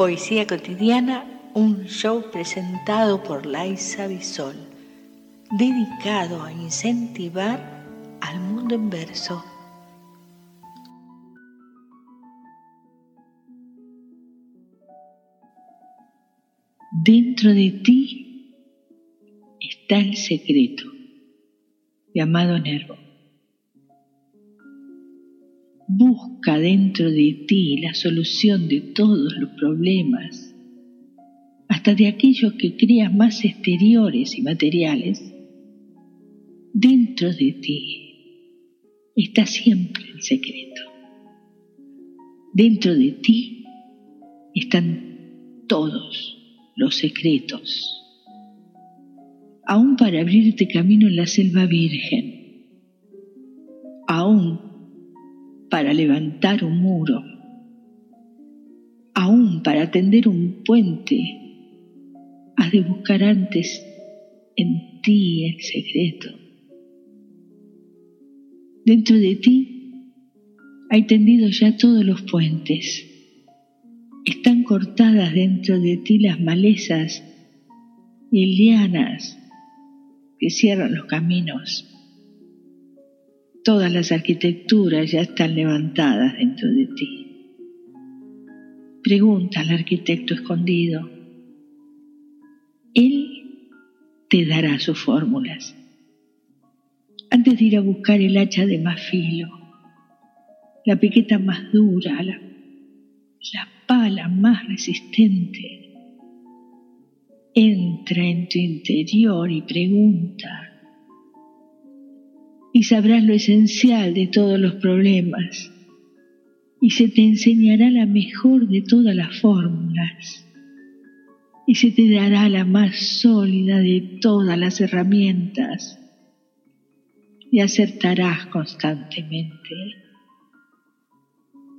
Poesía cotidiana, un show presentado por Laisa Bisol, dedicado a incentivar al mundo en verso. Dentro de ti está el secreto, llamado Nervo. Busca dentro de ti la solución de todos los problemas, hasta de aquellos que creas más exteriores y materiales. Dentro de ti está siempre el secreto. Dentro de ti están todos los secretos, aún para abrirte camino en la selva virgen, para levantar un muro, aún para tender un puente, has de buscar antes en ti el secreto. Dentro de ti hay tendidos ya todos los puentes. Están cortadas dentro de ti las malezas y lianas que cierran los caminos. Todas las arquitecturas ya están levantadas dentro de ti. Pregunta al arquitecto escondido. Él te dará sus fórmulas. Antes de ir a buscar el hacha de más filo, la piqueta más dura, la, la pala más resistente, entra en tu interior y pregunta y sabrás lo esencial de todos los problemas. Y se te enseñará la mejor de todas las fórmulas. Y se te dará la más sólida de todas las herramientas. Y acertarás constantemente,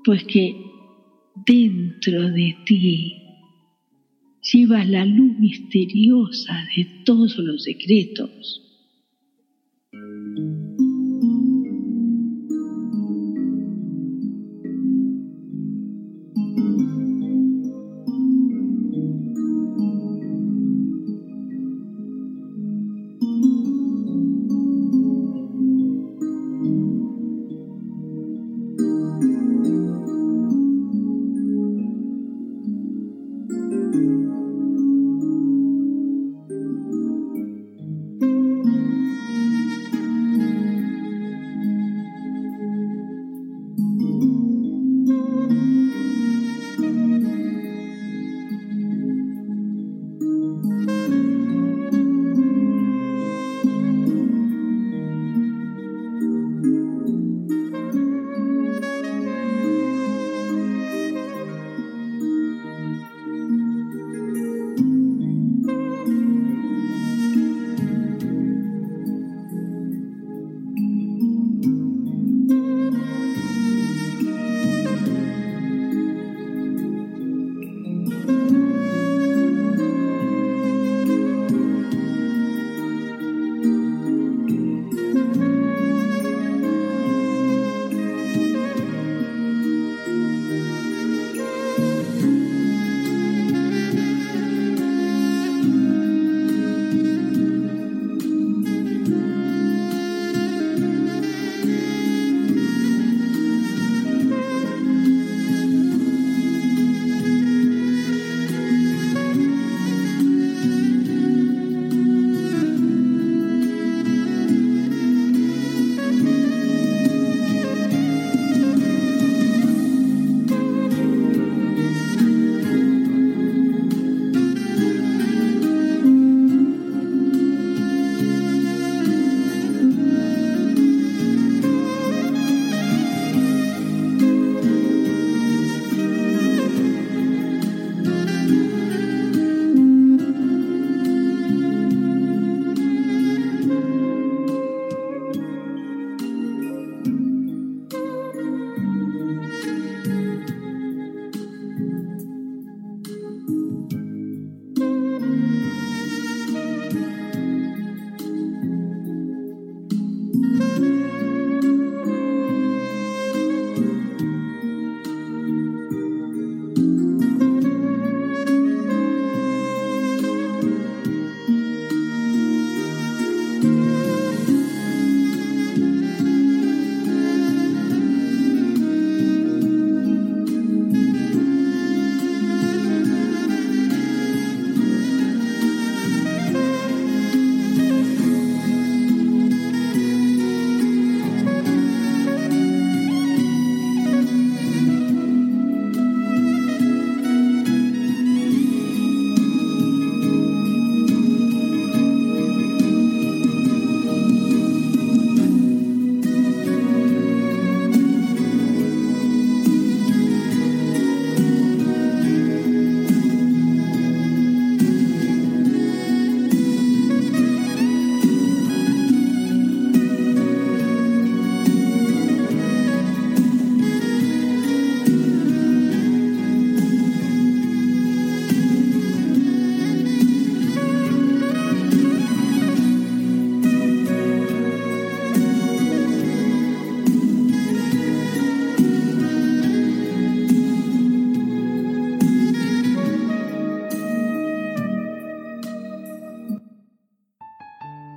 pues que dentro de ti llevas la luz misteriosa de todos los secretos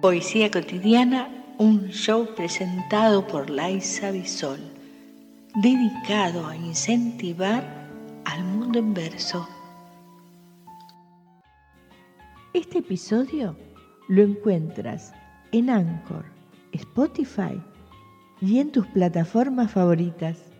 Poesía Cotidiana, un show presentado por Laisa Bisol, dedicado a incentivar al mundo en verso. Este episodio lo encuentras en Anchor, Spotify y en tus plataformas favoritas.